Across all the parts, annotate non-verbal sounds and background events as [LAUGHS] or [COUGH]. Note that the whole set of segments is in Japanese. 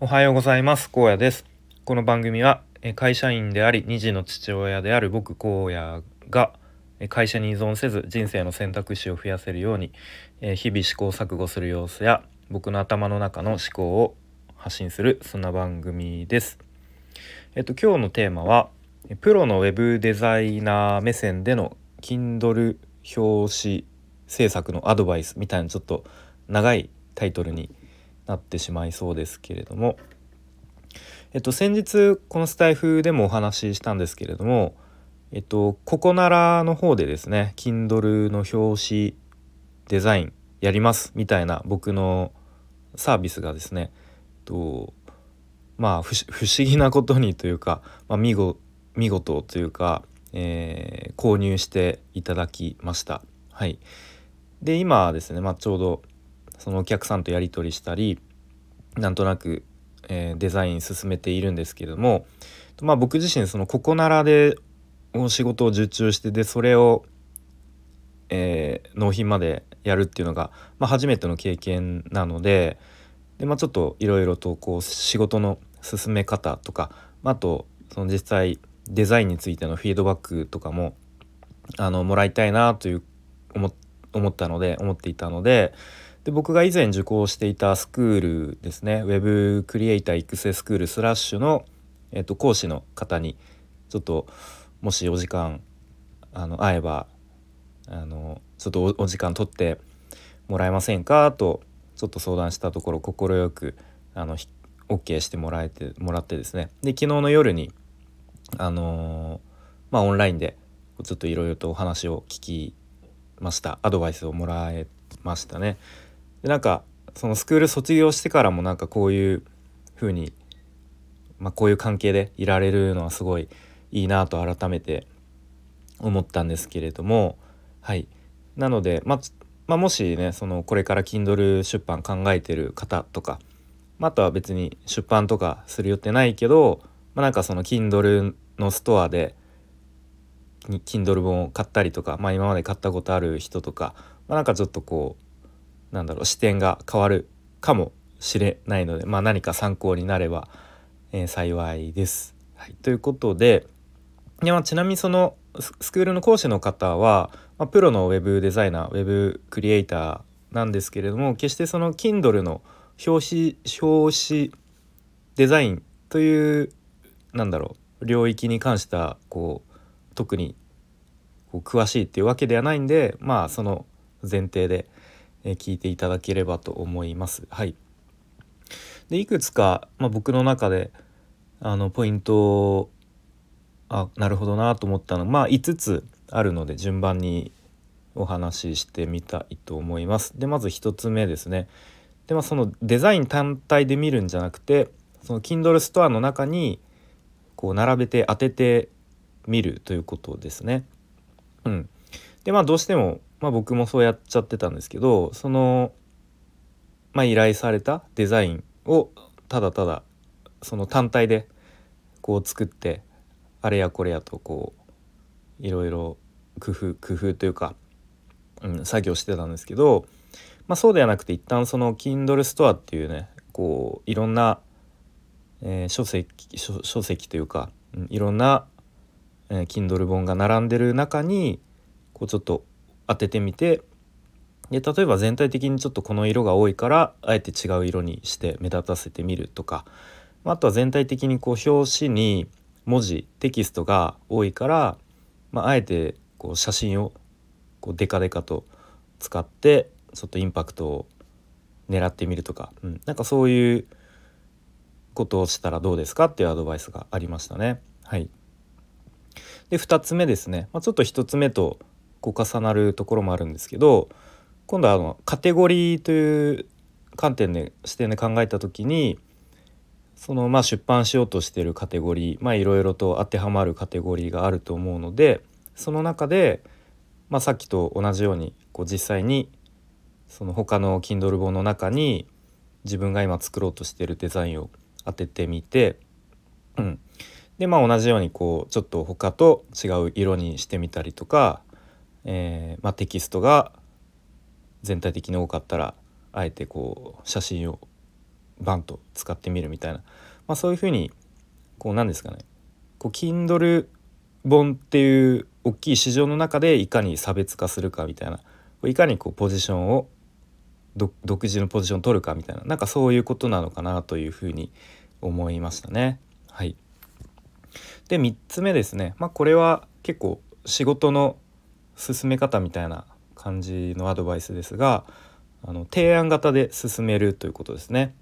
おはようございます。高野です。この番組は会社員であり2児の父親である僕荒野が会社に依存せず人生の選択肢を増やせるように日々試行錯誤する様子や僕の頭の中の思考を発信するそんな番組です。えっと今日のテーマはプロのウェブデザイナー目線での Kindle 表紙制作のアドバイスみたいなちょっと長いタイトルになってしまいそうですけれども、えっと、先日このスタイフでもお話ししたんですけれども、えっと、ココナラの方でですね Kindle の表紙デザインやりますみたいな僕のサービスがですね、とまあ不思議なことにというか、まあ、見事見事というか、えー、購入していただきました。はい、で今ですね、まあ、ちょうどそのお客さんとやり取りしたりなんとなく、えー、デザイン進めているんですけども、まあ、僕自身そのここならでお仕事を受注してでそれを、えー、納品までやるっていうのが、まあ、初めての経験なのでで、まあ、ちょっといろいろとこう仕事の進め方とか、まあ、あとその実際デザインについてのフィードバックとかもあのもらいたいなという思思ったので思っていたのでで僕が以前受講していたスクールですね Web クリエイター育成スクールスラッシュの、えっと、講師の方にちょっともしお時間あの会えばあのちょっとお時間取ってもらえませんか？とちょっと相談したところ快くあの OK してもらえてもらってですね。で昨日の夜にあのまあオンラインでちょっといろいろとお話を聞きました。アドバイスをもらえましたね。でなんかそのスクール卒業してからもなんかこういう風にまあ、こういう関係でいられるのはすごいいいなと改めて思ったんですけれどもはい。なので、ま、まあ、もしねそのこれから Kindle 出版考えてる方とか、まあ、とは別に出版とかする予定ないけど、まあ、なんかその Kindle のストアで Kindle 本を買ったりとか、まあ、今まで買ったことある人とか、まあ、なんかちょっとこうなんだろう視点が変わるかもしれないので、まあ、何か参考になれば、えー、幸いです。はい、ということでいや、ちなみにそのスクールの講師の方は、まあ、プロのウェブデザイナーウェブクリエイターなんですけれども決してその Kindle の表紙表紙デザインというなんだろう領域に関してはこう特にこう詳しいっていうわけではないんでまあその前提でえ聞いていただければと思います。はい、でいくつか、まあ、僕の中であのポイントあなるほどなと思ったのまあ5つあるので順番にお話ししてみたいと思います。でまず1つ目ですね。でまあそのデザイン単体で見るんじゃなくてその Kindle ストアの中にこう並べて当ててみるということですね。うん、でまあどうしてもまあ僕もそうやっちゃってたんですけどその、まあ、依頼されたデザインをただただその単体でこう作ってあれやこれやとこういろいろ工夫工夫というか、うん、作業してたんですけど、まあ、そうではなくて一旦その Kindle ストアっていうねこういろんな、えー、書籍書籍というか、うん、いろんな、えー、Kindle 本が並んでる中にこうちょっと当ててみてで例えば全体的にちょっとこの色が多いからあえて違う色にして目立たせてみるとかあとは全体的にこう表紙に文字テキストが多いから、まあ、あえてこう写真をこうデカデカと使ってちょっとインパクトを狙ってみるとか、うん、なんかそういうことをしたらどうですか？っていうアドバイスがありましたね。はい、で2つ目ですね、まあ、ちょっと1つ目とこう重なるところもあるんですけど今度はあのカテゴリーという観点で視点で考えた時にそのまあ出版しようとしてるカテゴリーまあいろいろと当てはまるカテゴリーがあると思うのでその中で、まあ、さっきと同じようにこう実際にその他の Kindle 本の中に自分が今作ろうとしてるデザインを当ててみて、うん、でまあ同じようにこうちょっと他と違う色にしてみたりとかえー、まあ、テキストが全体的に多かったらあえてこう写真をバンと使ってみるみたいな、まあ、そういうふうにこうなんですかね。こう Kindle 本っていう大きい市場の中でいかに差別化するかみたいな。いかにこうポジションを独自のポジションを取るかみたいな。なんかそういうことなのかなというふうに思いましたね。はい、で3つ目ですね、まあ、これは結構仕事の進め方みたいな感じのアドバイスですがあの提案型で進めるということですね。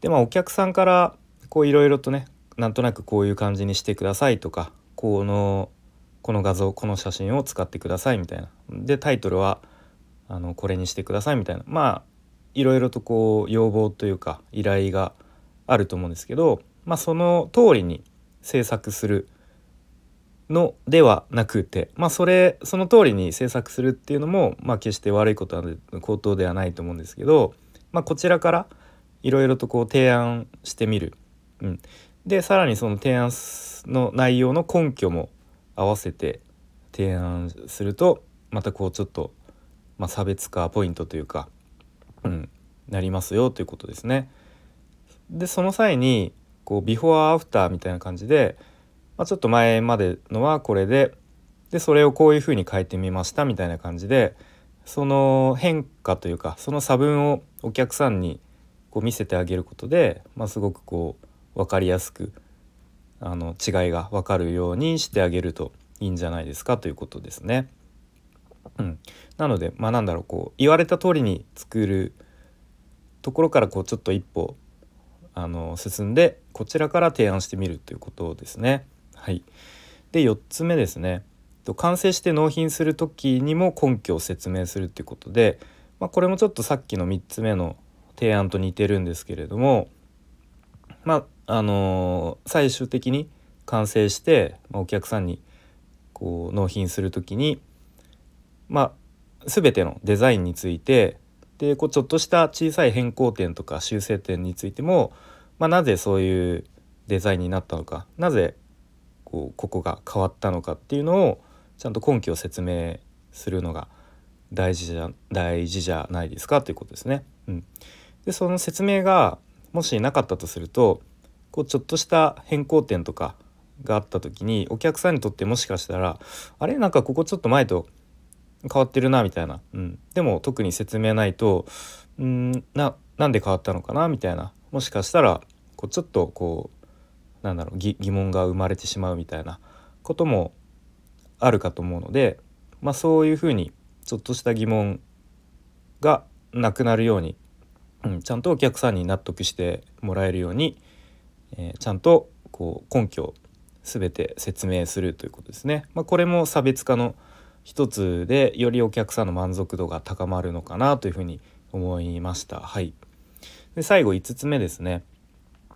でまあお客さんからこういろいろとねなんとなくこういう感じにしてくださいとかこのこの画像この写真を使ってくださいみたいなでタイトルはあのこれにしてくださいみたいなまあいろいろとこう要望というか依頼があると思うんですけど、まあ、その通りに制作するのではなくて、まあ、それその通りに制作するっていうのも、まあ、決して悪いことは口頭ではないと思うんですけど、まあ、こちらからいろいろとこう提案してみる。うん、でさらにその提案の内容の根拠も合わせて提案するとまたこうちょっと、まあ、差別化ポイントというか、うん、なりますよということですね。でその際にこうビフォーアフターみたいな感じで、まあ、ちょっと前までのはこれででそれをこういうふうに変えてみましたみたいな感じでその変化というかその差分をお客さんにこう見せてあげることで、まあ、すごくこう分かりやすくあの違いが分かるようにしてあげるといいんじゃないですかということですね。うん、なのでまあなんだろうこう言われた通りに作るところからこうちょっと一歩あの進んでこちらから提案してみるということですね。はい、で4つ目ですね。完成して納品する時にも根拠を説明するっていうことで、まあ、これもちょっとさっきの3つ目の提案と似てるんですけれどもまああのー、最終的に完成して、まあ、お客さんにこう納品する時にまあ全てのデザインについてでこうちょっとした小さい変更点とか修正点についても、まあ、なぜそういうデザインになったのかなぜこうここが変わったのかっていうのをちゃんと根拠を説明するのが大事じゃ大事じゃないですかということですね。うん、でその説明がもしなかったとするとこうちょっとした変更点とかがあった時にお客さんにとってもしかしたらあれ？なんかここちょっと前と変わってるなみたいな、うん、でも特に説明ないとんななんで変わったのかなみたいな。もしかしたらこうちょっとこうなんだろう疑問が生まれてしまうみたいなこともあるかと思うので、まあ、そういうふうにちょっとした疑問がなくなるように、うん、ちゃんとお客さんに納得してもらえるように、えー、ちゃんとこう根拠を全て説明するということですね。まあ、これも差別化の一つでよりお客さんの満足度が高まるのかなというふうに思いました。はい、で最後5つ目ですね。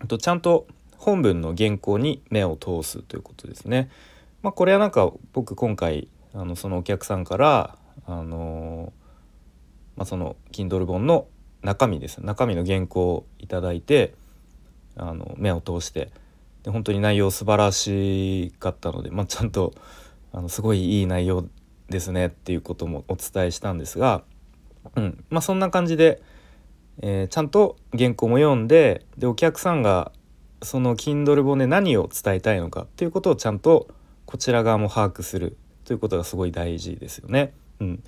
とちゃんと本文の原稿に目を通すということですね。まあ、これはなんか僕今回あのそのお客さんからあのまあ、その Kindle 本の中身です中身の原稿をいただいてあの目を通してで本当に内容素晴らしかったので、まあ、ちゃんとあのすごいいい内容ですねっていうこともお伝えしたんですが、うんまあ、そんな感じで、えー、ちゃんと原稿も読んででお客さんがその Kindle 本で何を伝えたいのかっていうことをちゃんとこちら側も把握するということがすごい大事ですよね。うん、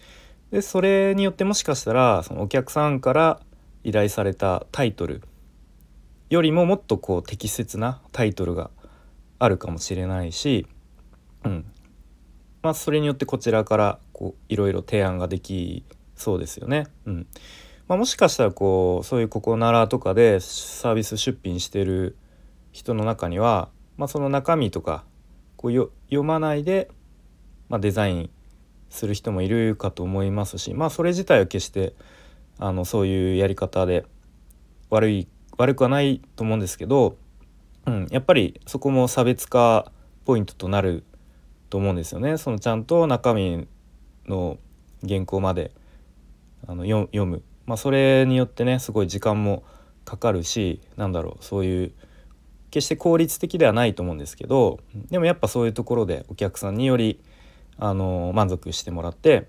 でそれによってもしかしたらそのお客さんから依頼されたタイトルよりももっとこう適切なタイトルがあるかもしれないし、うんまあ、それによってこちらからこういろいろ提案ができそうですよね。うんまあ、もしかしたらこうそういうここならとかでサービス出品してる人の中には、まあ、その中身とかこう読まないで、まあ、デザインする人もいるかと思いますしまあそれ自体は決してあのそういうやり方で悪い悪くはないと思うんですけど、うん、やっぱりそこも差別化ポイントとなると思うんですよね。そのちゃんと中身の原稿まであの読む、まあ、それによってねすごい時間もかかるしなんだろうそういう決して効率的ではないと思うんですけどでもやっぱそういうところでお客さんによりあの満足してもらって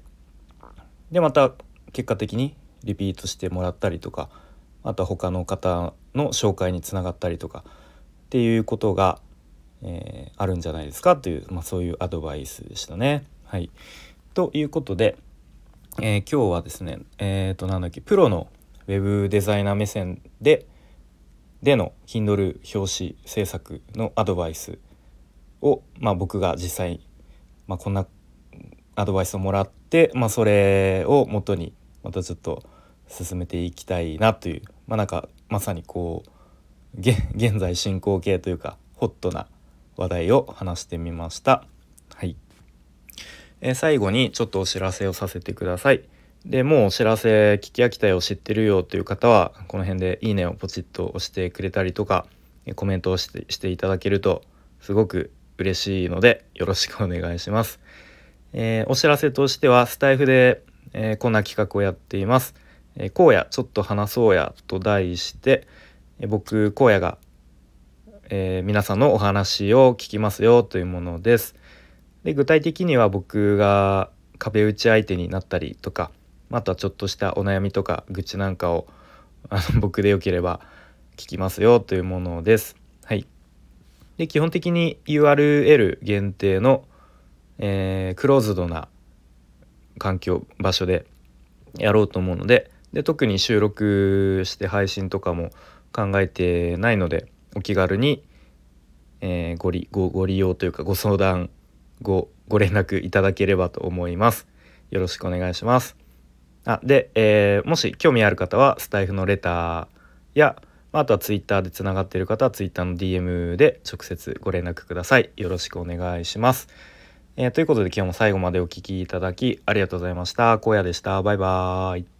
でまた結果的にリピートしてもらったりとかあとは他の方の紹介につながったりとかっていうことが、えー、あるんじゃないですかという、まあ、そういうアドバイスでしたね。はい、ということで、えー、今日はですねえっ、ー、となんだっけプロのウェブデザイナー目線ででの Kindle 表紙制作のアドバイスを、まあ、僕が実際、まあ、こんなアドバイスをもらって、まあ、それをもとにまたちょっと進めていきたいなというまあなんかまさにこう [LAUGHS] 現在進行形というかホットな話題を話してみました。はい、えー、最後にちょっとお知らせをさせてください。でもうお知らせ聞き飽きたよ知ってるよという方はこの辺で「いいね」をポチッと押してくれたりとかコメントをしてしていただけるとすごく嬉しいのでよろしくお願いします。えー、お知らせとしてはスタイフで、えー、こんな企画をやっています。えー、荒野ちょっと話そうやと題して、えー、僕荒野が、えー、皆さんのお話を聞きますよというものです。で具体的には僕が壁打ち相手になったりとかあとはちょっとしたお悩みとか愚痴なんかをあの [LAUGHS] 僕でよければ聞きますよというものです。はい、で基本的に URL 限定の、えー、クローズドな環境場所でやろうと思うのでで特に収録して配信とかも考えてないのでお気軽に、えー、ご利ごご利用というかご相談ごご連絡いただければと思います。よろしくお願いします。あで、えー、もし興味ある方はスタイフのレターやあとはツイッターでつながっている方はツイッターの DM で直接ご連絡ください。よろしくお願いします。えー、ということで今日も最後までお聴きいただきありがとうございました。荒野でした。バイバーイ。